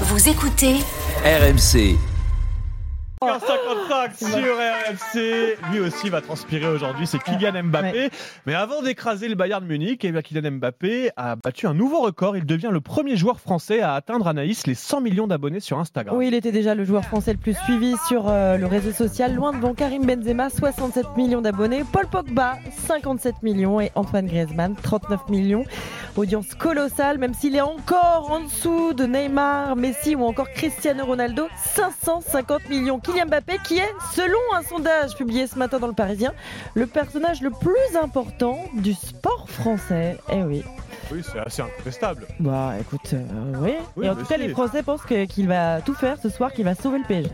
Vous écoutez RMC. 55 sur RMC. Lui aussi va transpirer aujourd'hui, c'est Kylian Mbappé. Mais avant d'écraser le Bayern Munich, eh bien, Kylian Mbappé a battu un nouveau record. Il devient le premier joueur français à atteindre Anaïs les 100 millions d'abonnés sur Instagram. Oui, il était déjà le joueur français le plus suivi sur euh, le réseau social, loin devant Karim Benzema, 67 millions d'abonnés, Paul Pogba, 57 millions et Antoine Griezmann, 39 millions. Audience colossale, même s'il est encore en dessous de Neymar, Messi ou encore Cristiano Ronaldo, 550 millions. Kylian Mbappé qui est, selon un sondage publié ce matin dans le Parisien, le personnage le plus important du sport français. Eh oui. Oui, c'est assez incontestable. Bah écoute, euh, oui. Oui, Et en tout cas, si. les Français pensent que- qu'il va tout faire ce soir, qu'il va sauver le PSG.